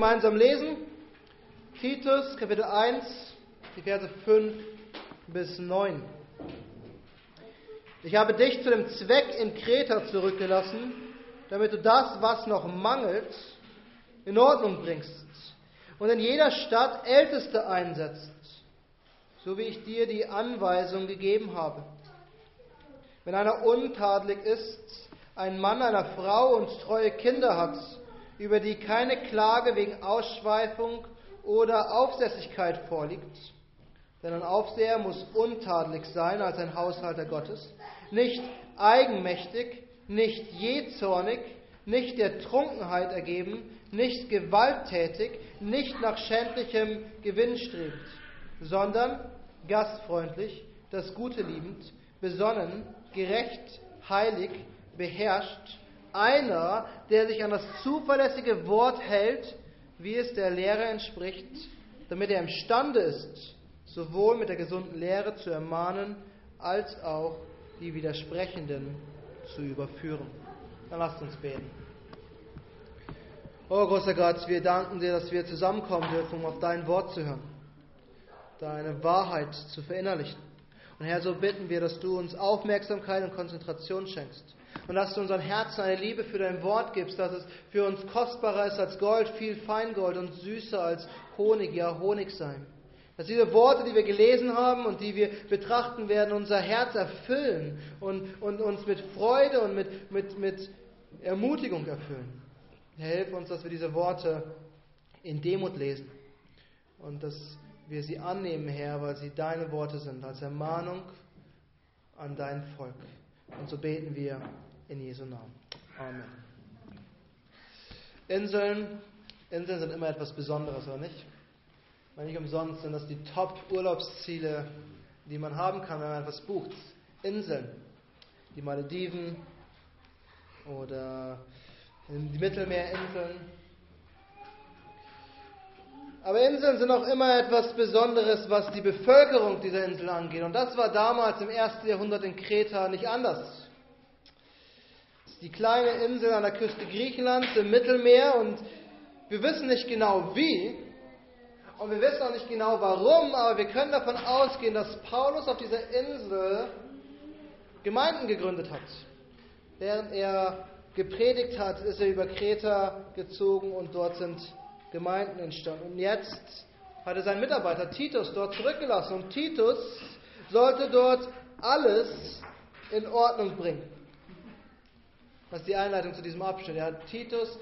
gemeinsam lesen. Titus, Kapitel 1, die Verse 5 bis 9. Ich habe dich zu dem Zweck in Kreta zurückgelassen, damit du das, was noch mangelt, in Ordnung bringst und in jeder Stadt Älteste einsetzt, so wie ich dir die Anweisung gegeben habe. Wenn einer untadelig ist, ein Mann einer Frau und treue Kinder hat, über die keine Klage wegen Ausschweifung oder Aufsässigkeit vorliegt, denn ein Aufseher muss untadelig sein als ein Haushalter Gottes, nicht eigenmächtig, nicht jähzornig, nicht der Trunkenheit ergeben, nicht gewalttätig, nicht nach schändlichem Gewinn strebend, sondern gastfreundlich, das Gute liebend, besonnen, gerecht, heilig, beherrscht, einer, der sich an das zuverlässige Wort hält, wie es der Lehre entspricht, damit er imstande ist, sowohl mit der gesunden Lehre zu ermahnen, als auch die Widersprechenden zu überführen. Dann lasst uns beten. Oh großer Gott, wir danken dir, dass wir zusammenkommen dürfen, um auf dein Wort zu hören, deine Wahrheit zu verinnerlichen. Und Herr, so bitten wir, dass du uns Aufmerksamkeit und Konzentration schenkst. Und dass du unseren Herzen eine Liebe für dein Wort gibst, dass es für uns kostbarer ist als Gold, viel Feingold und süßer als Honig, ja Honig sein. Dass diese Worte, die wir gelesen haben und die wir betrachten werden, unser Herz erfüllen und, und uns mit Freude und mit, mit, mit Ermutigung erfüllen. Hilf uns, dass wir diese Worte in Demut lesen und dass wir sie annehmen, Herr, weil sie deine Worte sind, als Ermahnung an dein Volk. Und so beten wir in Jesu Namen. Amen. Inseln, Inseln sind immer etwas Besonderes, oder nicht? Weil nicht umsonst sind das die Top-Urlaubsziele, die man haben kann, wenn man etwas bucht. Inseln, die Malediven oder die Mittelmeerinseln. Aber Inseln sind auch immer etwas Besonderes, was die Bevölkerung dieser Insel angeht. Und das war damals im ersten Jahrhundert in Kreta nicht anders. Die kleine Insel an der Küste Griechenlands im Mittelmeer und wir wissen nicht genau wie und wir wissen auch nicht genau warum, aber wir können davon ausgehen, dass Paulus auf dieser Insel Gemeinden gegründet hat. Während er gepredigt hat, ist er über Kreta gezogen und dort sind Gemeinden entstanden. Und jetzt hat er seinen Mitarbeiter Titus dort zurückgelassen. Und Titus sollte dort alles in Ordnung bringen. Das ist die Einleitung zu diesem Abschnitt. Er hat Titus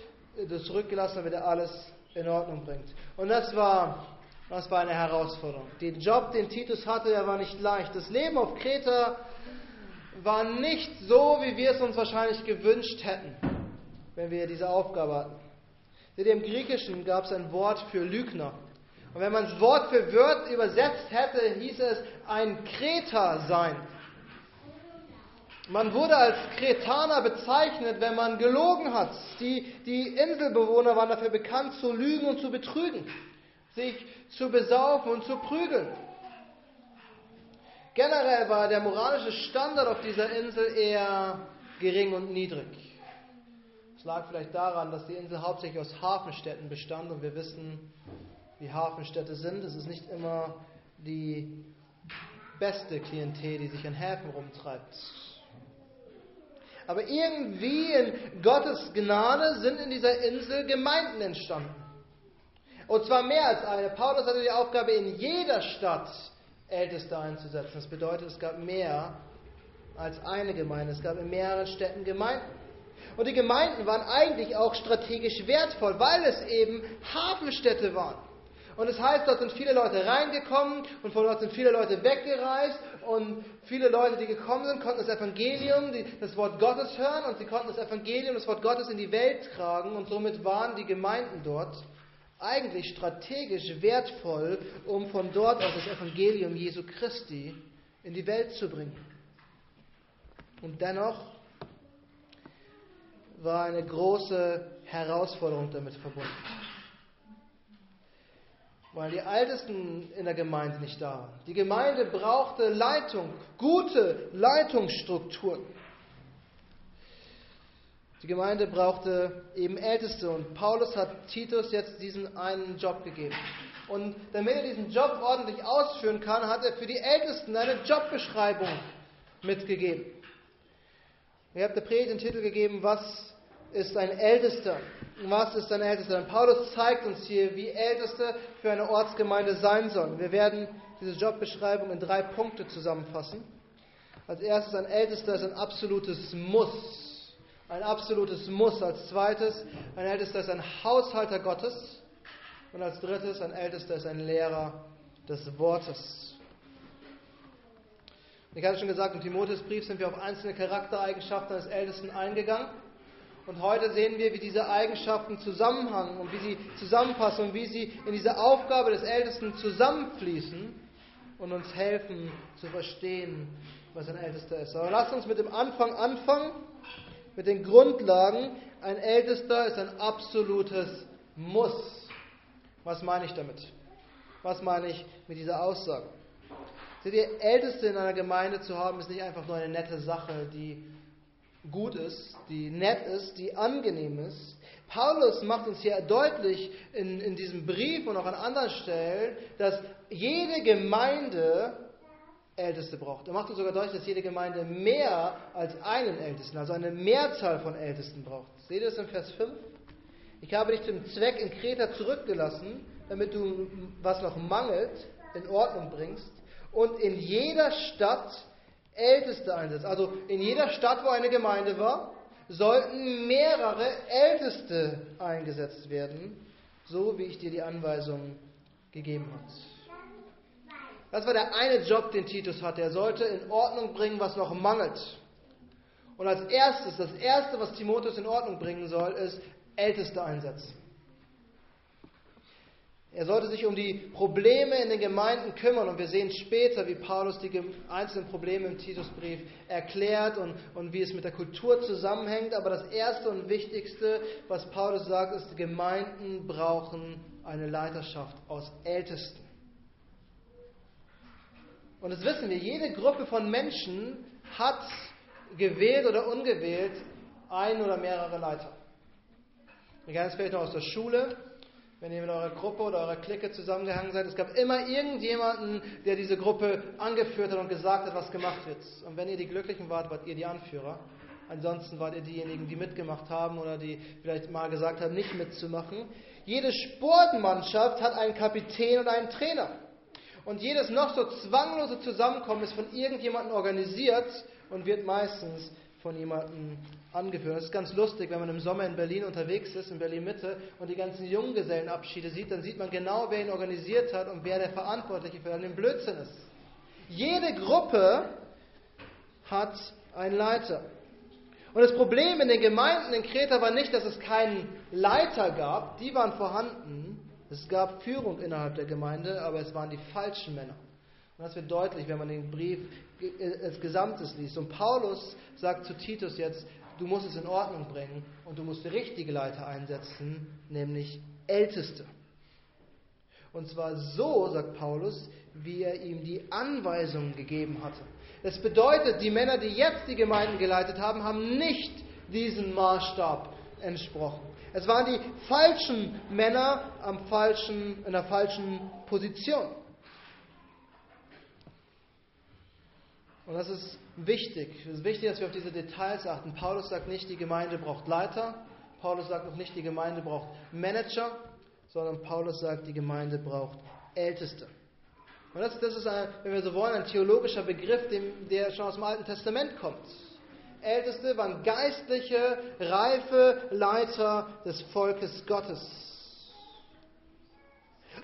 zurückgelassen, damit er alles in Ordnung bringt. Und das war, das war eine Herausforderung. Den Job, den Titus hatte, der war nicht leicht. Das Leben auf Kreta war nicht so, wie wir es uns wahrscheinlich gewünscht hätten, wenn wir diese Aufgabe hatten. Im Griechischen gab es ein Wort für Lügner. Und wenn man das Wort für Wort übersetzt hätte, hieß es ein Kreter sein. Man wurde als Kretaner bezeichnet, wenn man gelogen hat. Die, die Inselbewohner waren dafür bekannt, zu lügen und zu betrügen, sich zu besaufen und zu prügeln. Generell war der moralische Standard auf dieser Insel eher gering und niedrig. Es lag vielleicht daran, dass die Insel hauptsächlich aus Hafenstädten bestand und wir wissen, wie Hafenstädte sind. Es ist nicht immer die beste Klientel, die sich an Häfen rumtreibt. Aber irgendwie in Gottes Gnade sind in dieser Insel Gemeinden entstanden. Und zwar mehr als eine. Paulus hatte die Aufgabe, in jeder Stadt Älteste einzusetzen. Das bedeutet, es gab mehr als eine Gemeinde. Es gab in mehreren Städten Gemeinden. Und die Gemeinden waren eigentlich auch strategisch wertvoll, weil es eben Hafenstädte waren. Und es das heißt, dort sind viele Leute reingekommen und von dort sind viele Leute weggereist und viele Leute, die gekommen sind, konnten das Evangelium, das Wort Gottes hören und sie konnten das Evangelium, das Wort Gottes in die Welt tragen und somit waren die Gemeinden dort eigentlich strategisch wertvoll, um von dort aus das Evangelium Jesu Christi in die Welt zu bringen. Und dennoch war eine große Herausforderung damit verbunden. Weil die Ältesten in der Gemeinde nicht da waren. Die Gemeinde brauchte Leitung, gute Leitungsstrukturen. Die Gemeinde brauchte eben Älteste und Paulus hat Titus jetzt diesen einen Job gegeben. Und damit er diesen Job ordentlich ausführen kann, hat er für die Ältesten eine Jobbeschreibung mitgegeben. Ihr habt der Predigt den Titel gegeben, was ist ein Ältester? Was ist ein Ältester? Und Paulus zeigt uns hier, wie Älteste für eine Ortsgemeinde sein sollen. Wir werden diese Jobbeschreibung in drei Punkte zusammenfassen. Als erstes, ein Ältester ist ein absolutes Muss. Ein absolutes Muss. Als zweites, ein Ältester ist ein Haushalter Gottes. Und als drittes, ein Ältester ist ein Lehrer des Wortes. Ich hatte schon gesagt, im Timotheusbrief sind wir auf einzelne Charaktereigenschaften des Ältesten eingegangen. Und heute sehen wir, wie diese Eigenschaften zusammenhängen und wie sie zusammenpassen und wie sie in diese Aufgabe des Ältesten zusammenfließen und uns helfen zu verstehen, was ein Ältester ist. Aber lasst uns mit dem Anfang anfangen, mit den Grundlagen. Ein Ältester ist ein absolutes Muss. Was meine ich damit? Was meine ich mit dieser Aussage? Seht ihr, Älteste in einer Gemeinde zu haben, ist nicht einfach nur eine nette Sache, die gut ist, die nett ist, die angenehm ist. Paulus macht uns hier deutlich in, in diesem Brief und auch an anderen Stellen, dass jede Gemeinde Älteste braucht. Er macht uns sogar deutlich, dass jede Gemeinde mehr als einen Ältesten, also eine Mehrzahl von Ältesten braucht. Seht ihr das in Vers 5? Ich habe dich zum Zweck in Kreta zurückgelassen, damit du, was noch mangelt, in Ordnung bringst und in jeder Stadt Älteste einsetzt. Also in jeder Stadt, wo eine Gemeinde war, sollten mehrere Älteste eingesetzt werden, so wie ich dir die Anweisung gegeben habe. Das war der eine Job, den Titus hatte. Er sollte in Ordnung bringen, was noch mangelt. Und als erstes, das erste, was Timotheus in Ordnung bringen soll, ist Älteste einsetzen. Er sollte sich um die Probleme in den Gemeinden kümmern und wir sehen später, wie Paulus die einzelnen Probleme im Titusbrief erklärt und, und wie es mit der Kultur zusammenhängt. Aber das Erste und Wichtigste, was Paulus sagt, ist, Gemeinden brauchen eine Leiterschaft aus Ältesten. Und das wissen wir, jede Gruppe von Menschen hat gewählt oder ungewählt ein oder mehrere Leiter. Wir kennen es vielleicht noch aus der Schule wenn ihr mit eurer Gruppe oder eurer Clique zusammengehangen seid, es gab immer irgendjemanden, der diese Gruppe angeführt hat und gesagt hat, was gemacht wird. Und wenn ihr die Glücklichen wart, wart ihr die Anführer. Ansonsten wart ihr diejenigen, die mitgemacht haben oder die vielleicht mal gesagt haben, nicht mitzumachen. Jede Sportmannschaft hat einen Kapitän und einen Trainer. Und jedes noch so zwanglose Zusammenkommen ist von irgendjemandem organisiert und wird meistens von jemandem angeführt. Das ist ganz lustig, wenn man im Sommer in Berlin unterwegs ist, in Berlin Mitte, und die ganzen Junggesellenabschiede sieht, dann sieht man genau, wer ihn organisiert hat und wer der Verantwortliche für den Blödsinn ist. Jede Gruppe hat einen Leiter. Und das Problem in den Gemeinden in Kreta war nicht, dass es keinen Leiter gab, die waren vorhanden. Es gab Führung innerhalb der Gemeinde, aber es waren die falschen Männer. Und das wird deutlich, wenn man den Brief als Gesamtes liest. Und Paulus sagt zu Titus jetzt, du musst es in Ordnung bringen und du musst richtige Leiter einsetzen, nämlich Älteste. Und zwar so, sagt Paulus, wie er ihm die Anweisungen gegeben hatte. Das bedeutet, die Männer, die jetzt die Gemeinden geleitet haben, haben nicht diesen Maßstab entsprochen. Es waren die falschen Männer am falschen, in der falschen Position. Und das ist wichtig. Es ist wichtig, dass wir auf diese Details achten. Paulus sagt nicht, die Gemeinde braucht Leiter. Paulus sagt auch nicht, die Gemeinde braucht Manager, sondern Paulus sagt, die Gemeinde braucht Älteste. Und das, das ist, ein, wenn wir so wollen, ein theologischer Begriff, der schon aus dem Alten Testament kommt. Älteste waren geistliche, reife Leiter des Volkes Gottes.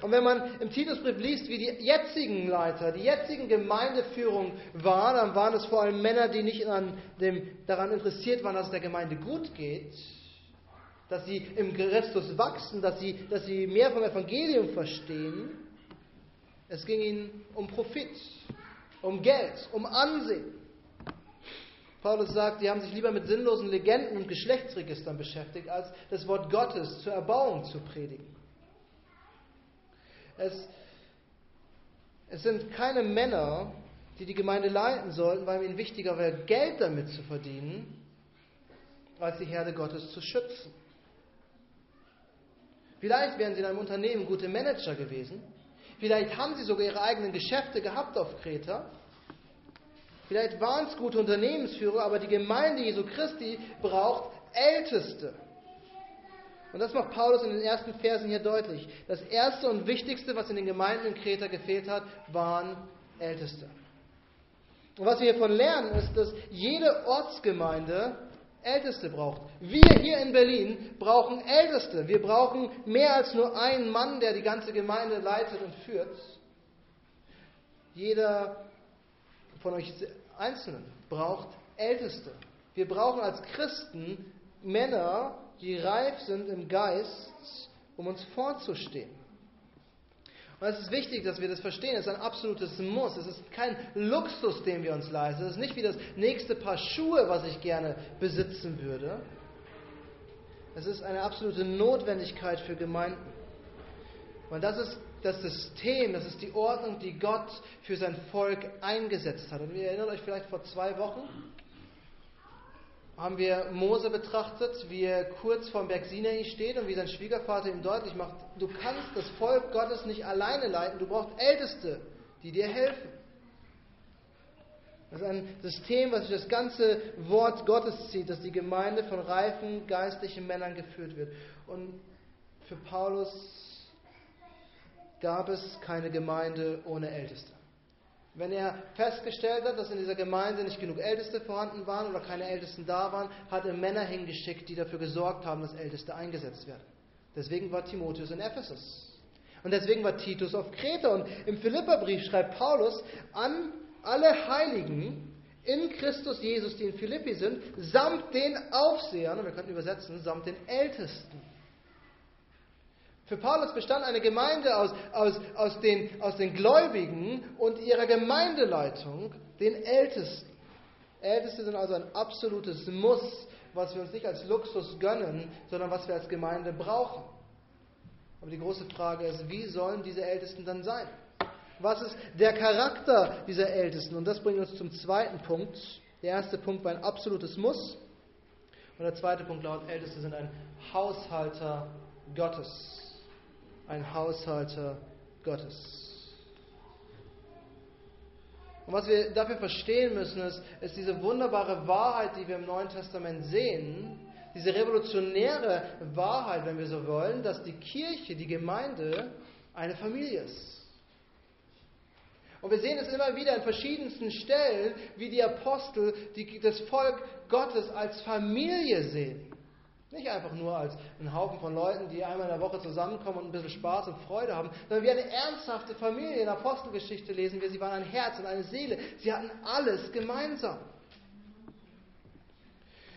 Und wenn man im Titusbrief liest, wie die jetzigen Leiter, die jetzigen Gemeindeführung waren, dann waren es vor allem Männer, die nicht an dem, daran interessiert waren, dass es der Gemeinde gut geht, dass sie im Christus wachsen, dass sie, dass sie mehr vom Evangelium verstehen. Es ging ihnen um Profit, um Geld, um Ansehen. Paulus sagt, die haben sich lieber mit sinnlosen Legenden und Geschlechtsregistern beschäftigt, als das Wort Gottes zur Erbauung zu predigen. Es, es sind keine Männer, die die Gemeinde leiten sollten, weil ihnen wichtiger wäre, Geld damit zu verdienen, als die Herde Gottes zu schützen. Vielleicht wären sie in einem Unternehmen gute Manager gewesen. Vielleicht haben sie sogar ihre eigenen Geschäfte gehabt auf Kreta. Vielleicht waren es gute Unternehmensführer, aber die Gemeinde Jesu Christi braucht Älteste. Und das macht Paulus in den ersten Versen hier deutlich. Das erste und wichtigste, was in den Gemeinden in Kreta gefehlt hat, waren Älteste. Und was wir hiervon lernen, ist, dass jede Ortsgemeinde Älteste braucht. Wir hier in Berlin brauchen Älteste. Wir brauchen mehr als nur einen Mann, der die ganze Gemeinde leitet und führt. Jeder von euch Einzelnen braucht Älteste. Wir brauchen als Christen Männer, die reif sind im Geist, um uns vorzustehen. Und es ist wichtig, dass wir das verstehen. Es ist ein absolutes Muss. Es ist kein Luxus, den wir uns leisten. Es ist nicht wie das nächste Paar Schuhe, was ich gerne besitzen würde. Es ist eine absolute Notwendigkeit für Gemeinden. Und das ist das System, das ist die Ordnung, die Gott für sein Volk eingesetzt hat. Und ihr erinnert euch vielleicht vor zwei Wochen, haben wir Mose betrachtet, wie er kurz vorm Berg Sinai steht und wie sein Schwiegervater ihm deutlich macht, du kannst das Volk Gottes nicht alleine leiten, du brauchst Älteste, die dir helfen. Das ist ein System, was durch das ganze Wort Gottes zieht, dass die Gemeinde von reifen geistlichen Männern geführt wird. Und für Paulus gab es keine Gemeinde ohne Älteste. Wenn er festgestellt hat, dass in dieser Gemeinde nicht genug Älteste vorhanden waren oder keine Ältesten da waren, hat er Männer hingeschickt, die dafür gesorgt haben, dass Älteste eingesetzt werden. Deswegen war Timotheus in Ephesus. Und deswegen war Titus auf Kreta. Und im Philipperbrief schreibt Paulus an alle Heiligen in Christus Jesus, die in Philippi sind, samt den Aufsehern, und wir könnten übersetzen, samt den Ältesten. Für Paulus bestand eine Gemeinde aus, aus, aus, den, aus den Gläubigen und ihrer Gemeindeleitung, den Ältesten. Älteste sind also ein absolutes Muss, was wir uns nicht als Luxus gönnen, sondern was wir als Gemeinde brauchen. Aber die große Frage ist, wie sollen diese Ältesten dann sein? Was ist der Charakter dieser Ältesten? Und das bringt uns zum zweiten Punkt. Der erste Punkt war ein absolutes Muss. Und der zweite Punkt lautet, Älteste sind ein Haushalter Gottes ein Haushalter Gottes. Und was wir dafür verstehen müssen, ist, ist diese wunderbare Wahrheit, die wir im Neuen Testament sehen, diese revolutionäre Wahrheit, wenn wir so wollen, dass die Kirche, die Gemeinde, eine Familie ist. Und wir sehen es immer wieder an verschiedensten Stellen, wie die Apostel die, das Volk Gottes als Familie sehen. Nicht einfach nur als ein Haufen von Leuten, die einmal in der Woche zusammenkommen und ein bisschen Spaß und Freude haben, sondern wie eine ernsthafte Familie. In der Apostelgeschichte lesen wir, sie waren ein Herz und eine Seele. Sie hatten alles gemeinsam.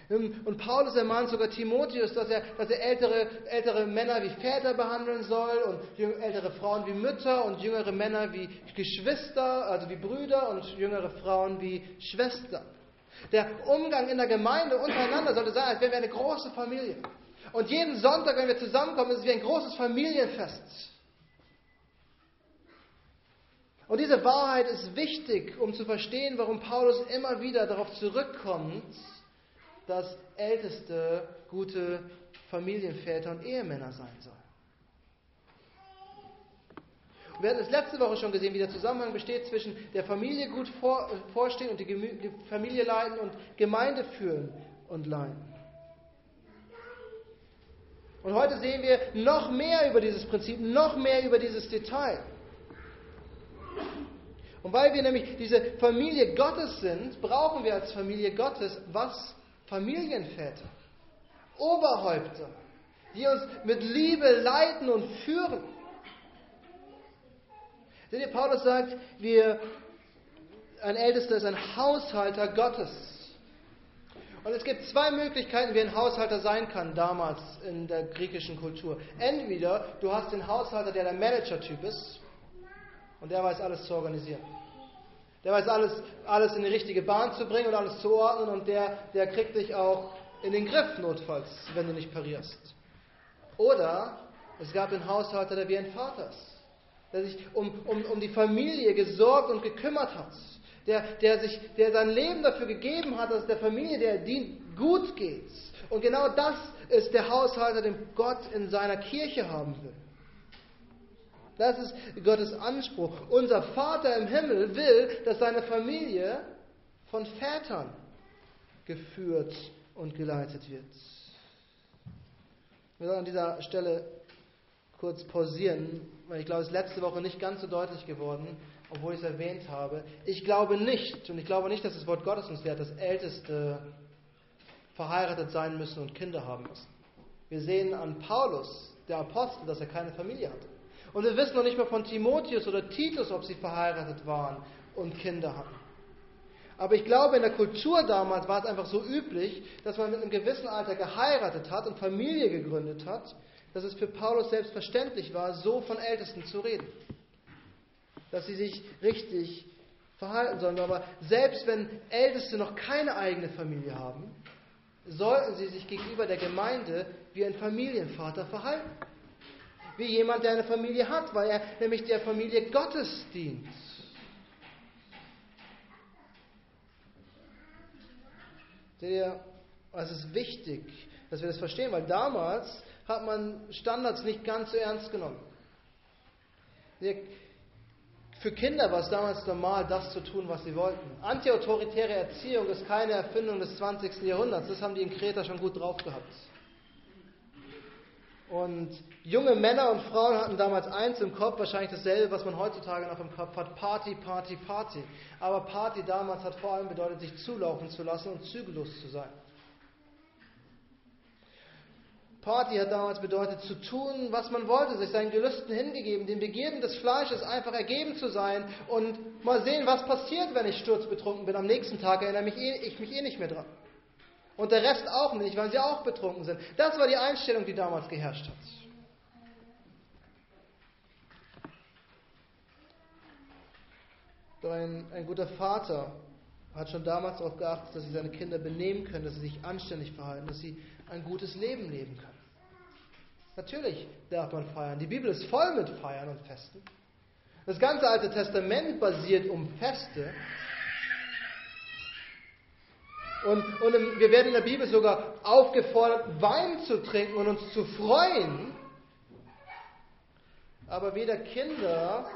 Und Paulus ermahnt sogar Timotheus, dass er, dass er ältere, ältere Männer wie Väter behandeln soll und ältere Frauen wie Mütter und jüngere Männer wie Geschwister, also wie Brüder und jüngere Frauen wie Schwestern. Der Umgang in der Gemeinde untereinander sollte sein, als wären wir eine große Familie. Und jeden Sonntag, wenn wir zusammenkommen, ist es wie ein großes Familienfest. Und diese Wahrheit ist wichtig, um zu verstehen, warum Paulus immer wieder darauf zurückkommt, dass Älteste gute Familienväter und Ehemänner sein sollen. Wir hatten es letzte Woche schon gesehen, wie der Zusammenhang besteht zwischen der Familie gut vor, vorstehen und die Familie leiten und Gemeinde führen und leiten. Und heute sehen wir noch mehr über dieses Prinzip, noch mehr über dieses Detail. Und weil wir nämlich diese Familie Gottes sind, brauchen wir als Familie Gottes was? Familienväter, Oberhäupter, die uns mit Liebe leiten und führen. Seht ihr, Paulus sagt, wir, ein Ältester ist ein Haushalter Gottes. Und es gibt zwei Möglichkeiten, wie ein Haushalter sein kann damals in der griechischen Kultur. Entweder du hast den Haushalter, der der Manager-Typ ist und der weiß alles zu organisieren. Der weiß alles, alles in die richtige Bahn zu bringen und alles zu ordnen und der, der kriegt dich auch in den Griff notfalls, wenn du nicht parierst. Oder es gab den Haushalter, der wie ein Vater ist der sich um, um, um die Familie gesorgt und gekümmert hat, der, der, sich, der sein Leben dafür gegeben hat, dass es der Familie, der er dient, gut geht. Und genau das ist der Haushalter, den Gott in seiner Kirche haben will. Das ist Gottes Anspruch. Unser Vater im Himmel will, dass seine Familie von Vätern geführt und geleitet wird. Wir sollen an dieser Stelle kurz pausieren, weil ich glaube, es ist letzte Woche nicht ganz so deutlich geworden, obwohl ich es erwähnt habe. Ich glaube nicht, und ich glaube nicht, dass das Wort Gottes uns lehrt, dass Älteste verheiratet sein müssen und Kinder haben müssen. Wir sehen an Paulus, der Apostel, dass er keine Familie hatte. Und wir wissen noch nicht mal von Timotheus oder Titus, ob sie verheiratet waren und Kinder hatten. Aber ich glaube, in der Kultur damals war es einfach so üblich, dass man mit einem gewissen Alter geheiratet hat und Familie gegründet hat, dass es für Paulus selbstverständlich war, so von Ältesten zu reden. Dass sie sich richtig verhalten sollen. Aber selbst wenn Älteste noch keine eigene Familie haben, sollten sie sich gegenüber der Gemeinde wie ein Familienvater verhalten wie jemand, der eine Familie hat, weil er nämlich der Familie Gottes dient. Es ist wichtig, dass wir das verstehen, weil damals hat man Standards nicht ganz so ernst genommen. Für Kinder war es damals normal, das zu tun, was sie wollten. Antiautoritäre Erziehung ist keine Erfindung des 20. Jahrhunderts. Das haben die in Kreta schon gut drauf gehabt. Und junge Männer und Frauen hatten damals eins im Kopf, wahrscheinlich dasselbe, was man heutzutage noch im Kopf hat, Party, Party, Party. Aber Party damals hat vor allem bedeutet, sich zulaufen zu lassen und zügellos zu sein. Party hat damals bedeutet, zu tun, was man wollte, sich seinen Gelüsten hingegeben, den Begierden des Fleisches einfach ergeben zu sein und mal sehen, was passiert, wenn ich sturzbetrunken bin. Am nächsten Tag erinnere mich eh, ich mich eh nicht mehr dran. Und der Rest auch nicht, weil sie auch betrunken sind. Das war die Einstellung, die damals geherrscht hat. Ein, ein guter Vater hat schon damals darauf geachtet, dass sie seine Kinder benehmen können, dass sie sich anständig verhalten, dass sie ein gutes Leben leben können. Natürlich darf man feiern. Die Bibel ist voll mit Feiern und Festen. Das ganze Alte Testament basiert um Feste. Und, und wir werden in der Bibel sogar aufgefordert, Wein zu trinken und uns zu freuen. Aber weder Kinder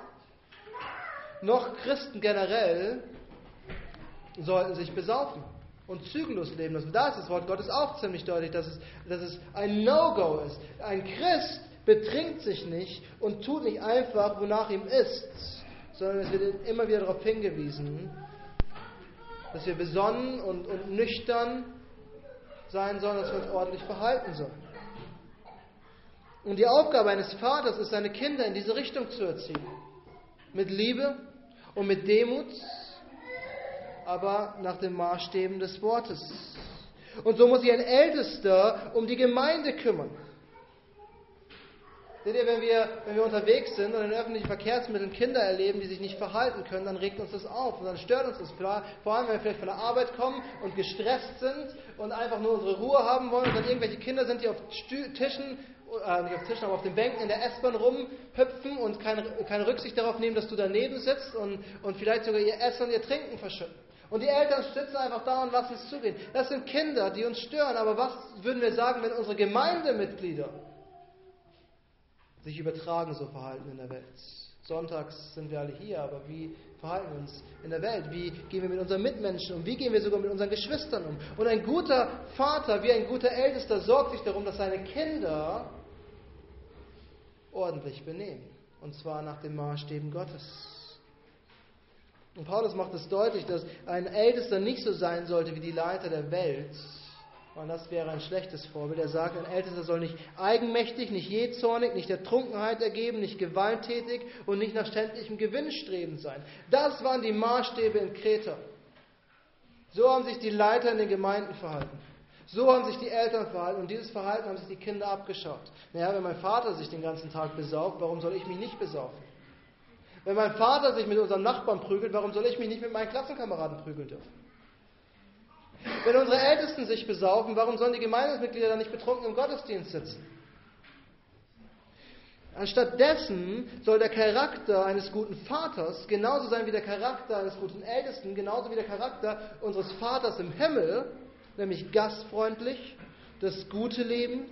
noch Christen generell sollten sich besaufen und zügellos leben lassen. Da ist das Wort Gottes auch ziemlich deutlich, dass es, dass es ein No-Go ist. Ein Christ betrinkt sich nicht und tut nicht einfach, wonach ihm ist, sondern es wird immer wieder darauf hingewiesen, dass wir besonnen und, und nüchtern sein sollen, dass wir uns ordentlich verhalten sollen. Und die Aufgabe eines Vaters ist, seine Kinder in diese Richtung zu erziehen. Mit Liebe und mit Demut, aber nach den Maßstäben des Wortes. Und so muss sich ein Ältester um die Gemeinde kümmern. Seht ihr, wenn wir, wenn wir unterwegs sind und in öffentlichen Verkehrsmitteln Kinder erleben, die sich nicht verhalten können, dann regt uns das auf und dann stört uns das. Vor allem, wenn wir vielleicht von der Arbeit kommen und gestresst sind und einfach nur unsere Ruhe haben wollen und dann irgendwelche Kinder sind, die auf Tischen, äh, nicht auf Tischen, aber auf den Bänken in der S-Bahn rumhüpfen und keine, keine Rücksicht darauf nehmen, dass du daneben sitzt und, und vielleicht sogar ihr Essen und ihr Trinken verschütten. Und die Eltern sitzen einfach da und lassen es zugehen. Das sind Kinder, die uns stören. Aber was würden wir sagen, wenn unsere Gemeindemitglieder sich übertragen so verhalten in der Welt. Sonntags sind wir alle hier, aber wie verhalten wir uns in der Welt? Wie gehen wir mit unseren Mitmenschen um? Wie gehen wir sogar mit unseren Geschwistern um? Und ein guter Vater, wie ein guter Ältester, sorgt sich darum, dass seine Kinder ordentlich benehmen. Und zwar nach den Maßstäben Gottes. Und Paulus macht es deutlich, dass ein Ältester nicht so sein sollte wie die Leiter der Welt, und das wäre ein schlechtes Vorbild. Er sagt, ein Ältester soll nicht eigenmächtig, nicht jähzornig, nicht der Trunkenheit ergeben, nicht gewalttätig und nicht nach ständlichem Gewinn strebend sein. Das waren die Maßstäbe in Kreta. So haben sich die Leiter in den Gemeinden verhalten. So haben sich die Eltern verhalten und dieses Verhalten haben sich die Kinder abgeschaut. Naja, wenn mein Vater sich den ganzen Tag besauft, warum soll ich mich nicht besaufen? Wenn mein Vater sich mit unserem Nachbarn prügelt, warum soll ich mich nicht mit meinen Klassenkameraden prügeln dürfen? Wenn unsere Ältesten sich besaufen, warum sollen die Gemeindemitglieder dann nicht betrunken im Gottesdienst sitzen? Anstattdessen soll der Charakter eines guten Vaters genauso sein wie der Charakter eines guten Ältesten, genauso wie der Charakter unseres Vaters im Himmel, nämlich gastfreundlich, das gute Leben,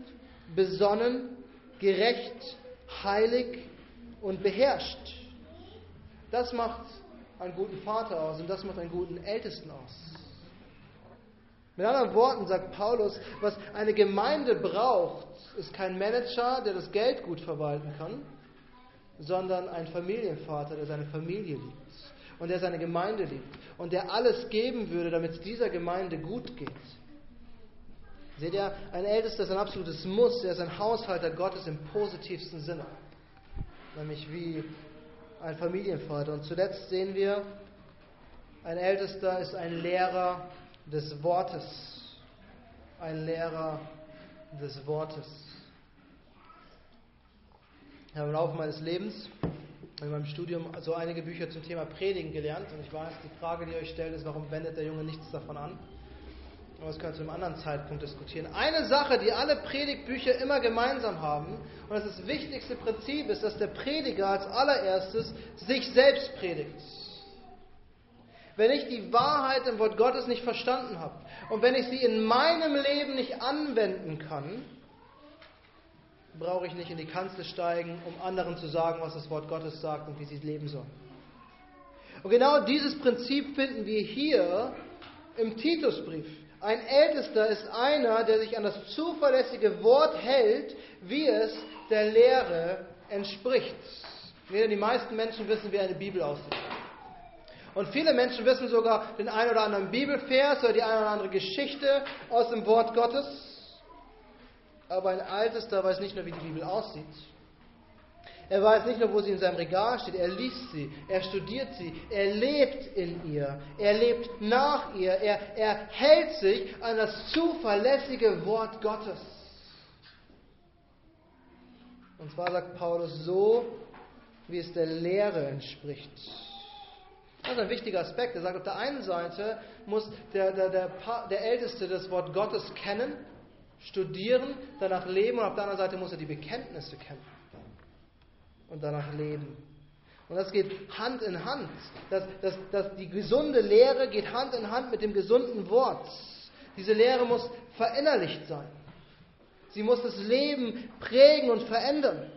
besonnen, gerecht, heilig und beherrscht. Das macht einen guten Vater aus und das macht einen guten Ältesten aus. Mit anderen Worten sagt Paulus, was eine Gemeinde braucht, ist kein Manager, der das Geld gut verwalten kann, sondern ein Familienvater, der seine Familie liebt und der seine Gemeinde liebt und der alles geben würde, damit es dieser Gemeinde gut geht. Seht ihr, ein Ältester ist ein absolutes Muss, er ist ein Haushalter Gottes im positivsten Sinne, nämlich wie ein Familienvater. Und zuletzt sehen wir, ein Ältester ist ein Lehrer des Wortes. Ein Lehrer des Wortes. Ich habe im Laufe meines Lebens in meinem Studium so einige Bücher zum Thema Predigen gelernt und ich weiß, die Frage, die ihr euch stellt, ist, warum wendet der Junge nichts davon an? Aber das können wir zu einem anderen Zeitpunkt diskutieren. Eine Sache, die alle Predigtbücher immer gemeinsam haben, und das ist das wichtigste Prinzip, ist, dass der Prediger als allererstes sich selbst predigt. Wenn ich die Wahrheit im Wort Gottes nicht verstanden habe und wenn ich sie in meinem Leben nicht anwenden kann, brauche ich nicht in die Kanzel steigen, um anderen zu sagen, was das Wort Gottes sagt und wie sie leben sollen. Und genau dieses Prinzip finden wir hier im Titusbrief. Ein Ältester ist einer, der sich an das zuverlässige Wort hält, wie es der Lehre entspricht. Die meisten Menschen wissen, wie eine Bibel aussieht. Und viele Menschen wissen sogar den einen oder anderen Bibelvers oder die eine oder andere Geschichte aus dem Wort Gottes. Aber ein Ältester weiß nicht nur, wie die Bibel aussieht. Er weiß nicht nur, wo sie in seinem Regal steht, er liest sie, er studiert sie, er lebt in ihr, er lebt nach ihr, er, er hält sich an das zuverlässige Wort Gottes. Und zwar sagt Paulus so, wie es der Lehre entspricht. Das ist ein wichtiger Aspekt. Er sagt, auf der einen Seite muss der, der, der, der Älteste das Wort Gottes kennen, studieren, danach leben. Und auf der anderen Seite muss er die Bekenntnisse kennen und danach leben. Und das geht Hand in Hand. Das, das, das, die gesunde Lehre geht Hand in Hand mit dem gesunden Wort. Diese Lehre muss verinnerlicht sein. Sie muss das Leben prägen und verändern.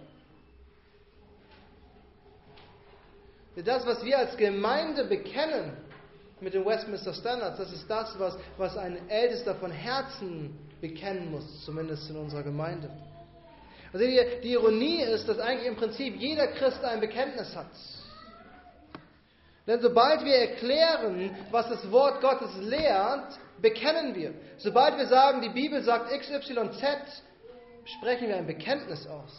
Das, was wir als Gemeinde bekennen mit den Westminster Standards, das ist das, was, was ein Ältester von Herzen bekennen muss, zumindest in unserer Gemeinde. Also die, die Ironie ist, dass eigentlich im Prinzip jeder Christ ein Bekenntnis hat. Denn sobald wir erklären, was das Wort Gottes lehrt, bekennen wir. Sobald wir sagen, die Bibel sagt XYZ, sprechen wir ein Bekenntnis aus.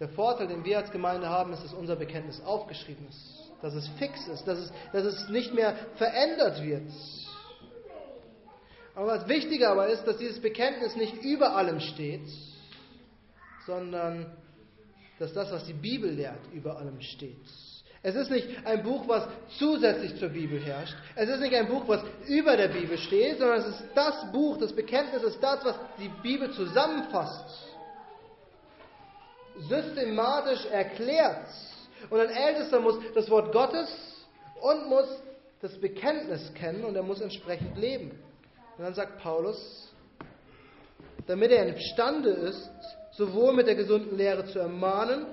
Der Vorteil, den wir als Gemeinde haben, ist, dass unser Bekenntnis aufgeschrieben ist, dass es fix ist, dass es, dass es nicht mehr verändert wird. Aber was wichtiger aber ist, dass dieses Bekenntnis nicht über allem steht, sondern dass das, was die Bibel lehrt, über allem steht. Es ist nicht ein Buch, was zusätzlich zur Bibel herrscht. Es ist nicht ein Buch, was über der Bibel steht, sondern es ist das Buch, das Bekenntnis ist das, was die Bibel zusammenfasst systematisch erklärt. Und ein Ältester muss das Wort Gottes und muss das Bekenntnis kennen und er muss entsprechend leben. Und dann sagt Paulus, damit er imstande ist, sowohl mit der gesunden Lehre zu ermahnen,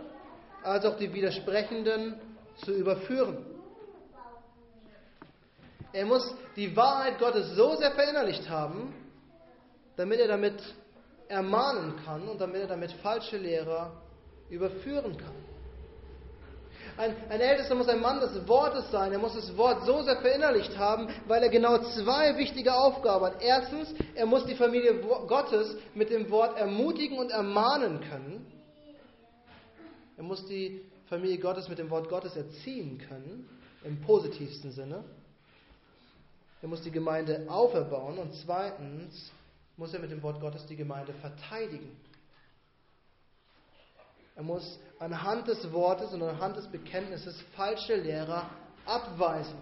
als auch die Widersprechenden zu überführen. Er muss die Wahrheit Gottes so sehr verinnerlicht haben, damit er damit ermahnen kann und damit er damit falsche Lehrer überführen kann. Ein, ein Ältester muss ein Mann des Wortes sein. Er muss das Wort so sehr verinnerlicht haben, weil er genau zwei wichtige Aufgaben hat. Erstens, er muss die Familie Gottes mit dem Wort ermutigen und ermahnen können. Er muss die Familie Gottes mit dem Wort Gottes erziehen können, im positivsten Sinne. Er muss die Gemeinde auferbauen und zweitens muss er mit dem Wort Gottes die Gemeinde verteidigen. Er muss anhand des Wortes und anhand des Bekenntnisses falsche Lehrer abweisen.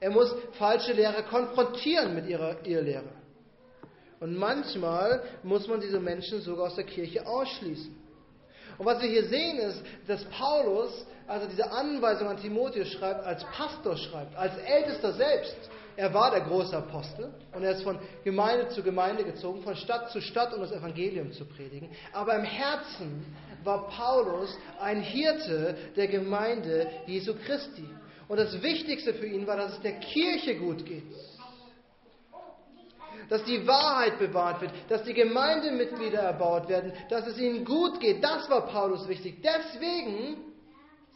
Er muss falsche Lehrer konfrontieren mit ihrer Irrlehre. Und manchmal muss man diese Menschen sogar aus der Kirche ausschließen. Und was wir hier sehen ist, dass Paulus, also diese Anweisung an Timotheus schreibt, als Pastor schreibt, als Ältester selbst. Er war der große Apostel und er ist von Gemeinde zu Gemeinde gezogen, von Stadt zu Stadt, um das Evangelium zu predigen. Aber im Herzen war Paulus ein Hirte der Gemeinde Jesu Christi. Und das Wichtigste für ihn war, dass es der Kirche gut geht. Dass die Wahrheit bewahrt wird, dass die Gemeindemitglieder erbaut werden, dass es ihnen gut geht. Das war Paulus wichtig. Deswegen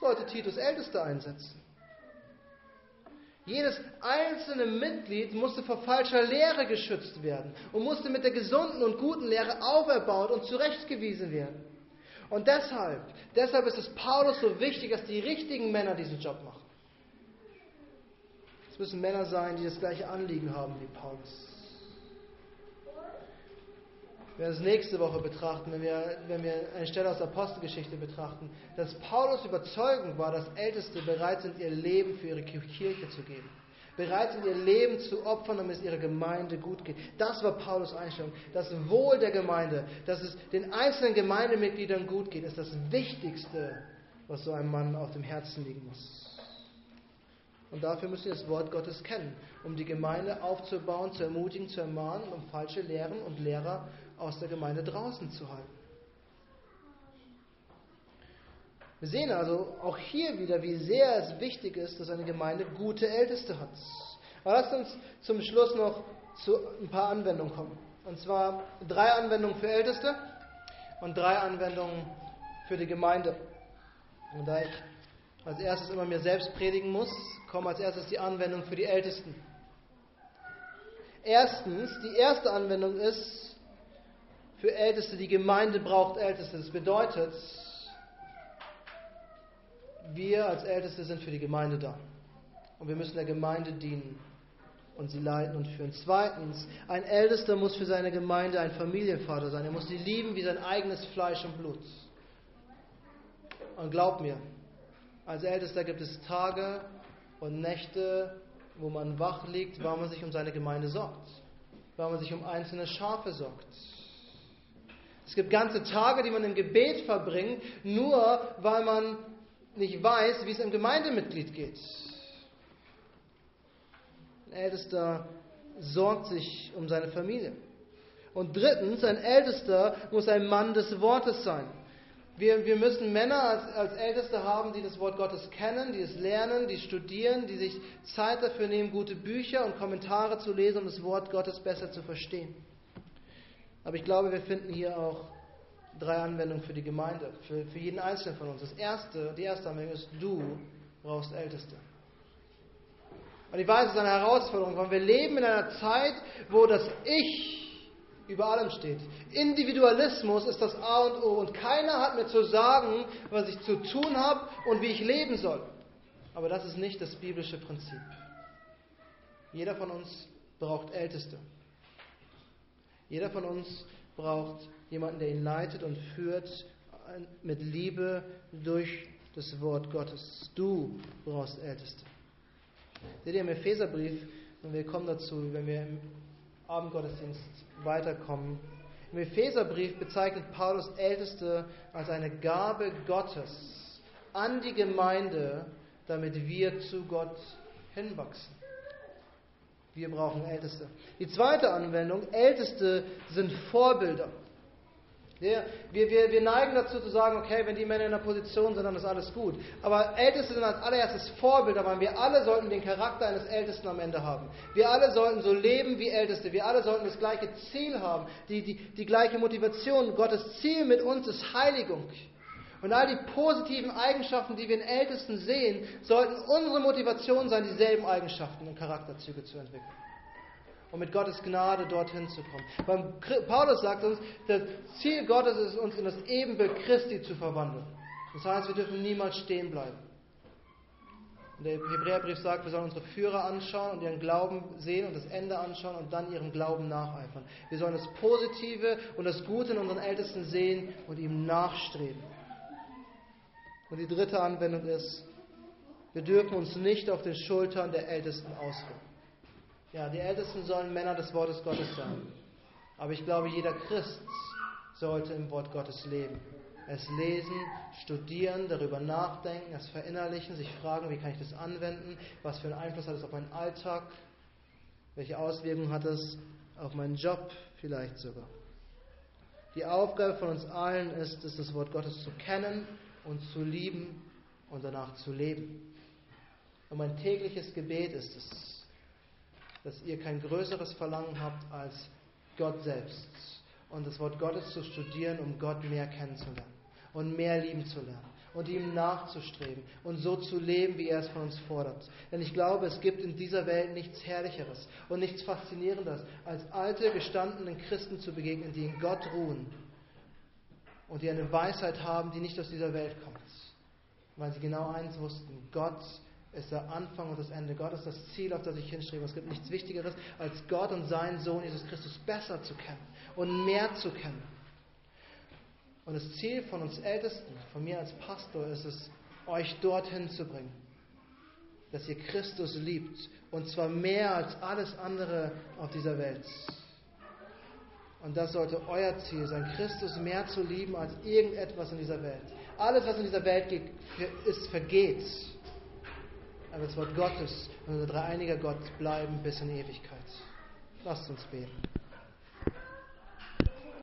sollte Titus Älteste einsetzen. Jedes einzelne Mitglied musste vor falscher Lehre geschützt werden und musste mit der gesunden und guten Lehre auferbaut und zurechtgewiesen werden. Und deshalb, deshalb ist es Paulus so wichtig, dass die richtigen Männer diesen Job machen. Es müssen Männer sein, die das gleiche Anliegen haben wie Paulus. Wir es nächste Woche betrachten, wenn wir, wenn wir eine Stelle aus der Apostelgeschichte betrachten, dass Paulus Überzeugung war, dass Älteste bereit sind, ihr Leben für ihre Kirche zu geben. Bereit sind, ihr Leben zu opfern, damit es ihrer Gemeinde gut geht. Das war Paulus Einstellung. Das Wohl der Gemeinde, dass es den einzelnen Gemeindemitgliedern gut geht, ist das Wichtigste, was so einem Mann auf dem Herzen liegen muss. Und dafür müssen wir das Wort Gottes kennen, um die Gemeinde aufzubauen, zu ermutigen, zu ermahnen, um falsche Lehren und Lehrer aus der Gemeinde draußen zu halten. Wir sehen also auch hier wieder, wie sehr es wichtig ist, dass eine Gemeinde gute Älteste hat. Aber lasst uns zum Schluss noch zu ein paar Anwendungen kommen. Und zwar drei Anwendungen für Älteste und drei Anwendungen für die Gemeinde. Und da ich als erstes immer mir selbst predigen muss, kommen als erstes die Anwendung für die Ältesten. Erstens, die erste Anwendung ist für Älteste, die Gemeinde braucht Älteste. Das bedeutet, wir als Älteste sind für die Gemeinde da. Und wir müssen der Gemeinde dienen und sie leiten und führen. Zweitens, ein Ältester muss für seine Gemeinde ein Familienvater sein. Er muss sie lieben wie sein eigenes Fleisch und Blut. Und glaub mir, als Ältester gibt es Tage und Nächte, wo man wach liegt, weil man sich um seine Gemeinde sorgt, weil man sich um einzelne Schafe sorgt. Es gibt ganze Tage, die man im Gebet verbringt, nur weil man nicht weiß, wie es einem Gemeindemitglied geht. Ein Ältester sorgt sich um seine Familie. Und drittens, ein Ältester muss ein Mann des Wortes sein. Wir, wir müssen Männer als, als Älteste haben, die das Wort Gottes kennen, die es lernen, die studieren, die sich Zeit dafür nehmen, gute Bücher und Kommentare zu lesen, um das Wort Gottes besser zu verstehen. Aber ich glaube, wir finden hier auch drei Anwendungen für die Gemeinde, für, für jeden Einzelnen von uns. Das erste, die erste Anwendung ist, du brauchst Älteste. Und ich weiß, es ist eine Herausforderung, weil wir leben in einer Zeit, wo das Ich über allem steht. Individualismus ist das A und O und keiner hat mir zu sagen, was ich zu tun habe und wie ich leben soll. Aber das ist nicht das biblische Prinzip. Jeder von uns braucht Älteste. Jeder von uns braucht jemanden, der ihn leitet und führt mit Liebe durch das Wort Gottes. Du brauchst Älteste. Seht ihr im Epheserbrief, und wir kommen dazu, wenn wir im Abendgottesdienst weiterkommen. Im Epheserbrief bezeichnet Paulus Älteste als eine Gabe Gottes an die Gemeinde, damit wir zu Gott hinwachsen. Wir brauchen Älteste. Die zweite Anwendung, Älteste sind Vorbilder. Wir, wir, wir neigen dazu zu sagen, okay, wenn die Männer in der Position sind, dann ist alles gut. Aber Älteste sind als allererstes Vorbilder, weil wir alle sollten den Charakter eines Ältesten am Ende haben. Wir alle sollten so leben wie Älteste. Wir alle sollten das gleiche Ziel haben, die, die, die gleiche Motivation. Gottes Ziel mit uns ist Heiligung. Und all die positiven Eigenschaften, die wir in Ältesten sehen, sollten unsere Motivation sein, dieselben Eigenschaften und Charakterzüge zu entwickeln um mit Gottes Gnade dorthin zu kommen. Weil Paulus sagt uns, das Ziel Gottes ist, uns in das Ebenbild Christi zu verwandeln. Das heißt, wir dürfen niemals stehen bleiben. Und der Hebräerbrief sagt, wir sollen unsere Führer anschauen und ihren Glauben sehen und das Ende anschauen und dann ihrem Glauben nacheifern. Wir sollen das Positive und das Gute in unseren Ältesten sehen und ihm nachstreben. Und die dritte Anwendung ist, wir dürfen uns nicht auf den Schultern der Ältesten ausruhen. Ja, die Ältesten sollen Männer des Wortes Gottes sein. Aber ich glaube, jeder Christ sollte im Wort Gottes leben. Es lesen, studieren, darüber nachdenken, es verinnerlichen, sich fragen, wie kann ich das anwenden, was für einen Einfluss hat es auf meinen Alltag. Welche Auswirkungen hat es auf meinen Job vielleicht sogar? Die Aufgabe von uns allen ist es, das Wort Gottes zu kennen und zu lieben und danach zu leben. Und mein tägliches Gebet ist es, dass ihr kein größeres Verlangen habt als Gott selbst und das Wort Gottes zu studieren, um Gott mehr kennenzulernen und mehr lieben zu lernen und ihm nachzustreben und so zu leben, wie er es von uns fordert. Denn ich glaube, es gibt in dieser Welt nichts Herrlicheres und nichts Faszinierenderes, als alte, gestandenen Christen zu begegnen, die in Gott ruhen und die eine Weisheit haben, die nicht aus dieser Welt kommt. Weil sie genau eins wussten, Gott ist der Anfang und das Ende. Gott ist das Ziel, auf das ich hinstrebe. Es gibt nichts Wichtigeres, als Gott und seinen Sohn Jesus Christus besser zu kennen und mehr zu kennen. Und das Ziel von uns Ältesten, von mir als Pastor, ist es, euch dorthin zu bringen, dass ihr Christus liebt. Und zwar mehr als alles andere auf dieser Welt. Und das sollte euer Ziel sein, Christus mehr zu lieben als irgendetwas in dieser Welt. Alles, was in dieser Welt ist, vergeht. Aber das Wort Gottes und unser dreieiniger Gott bleiben bis in Ewigkeit. Lasst uns beten.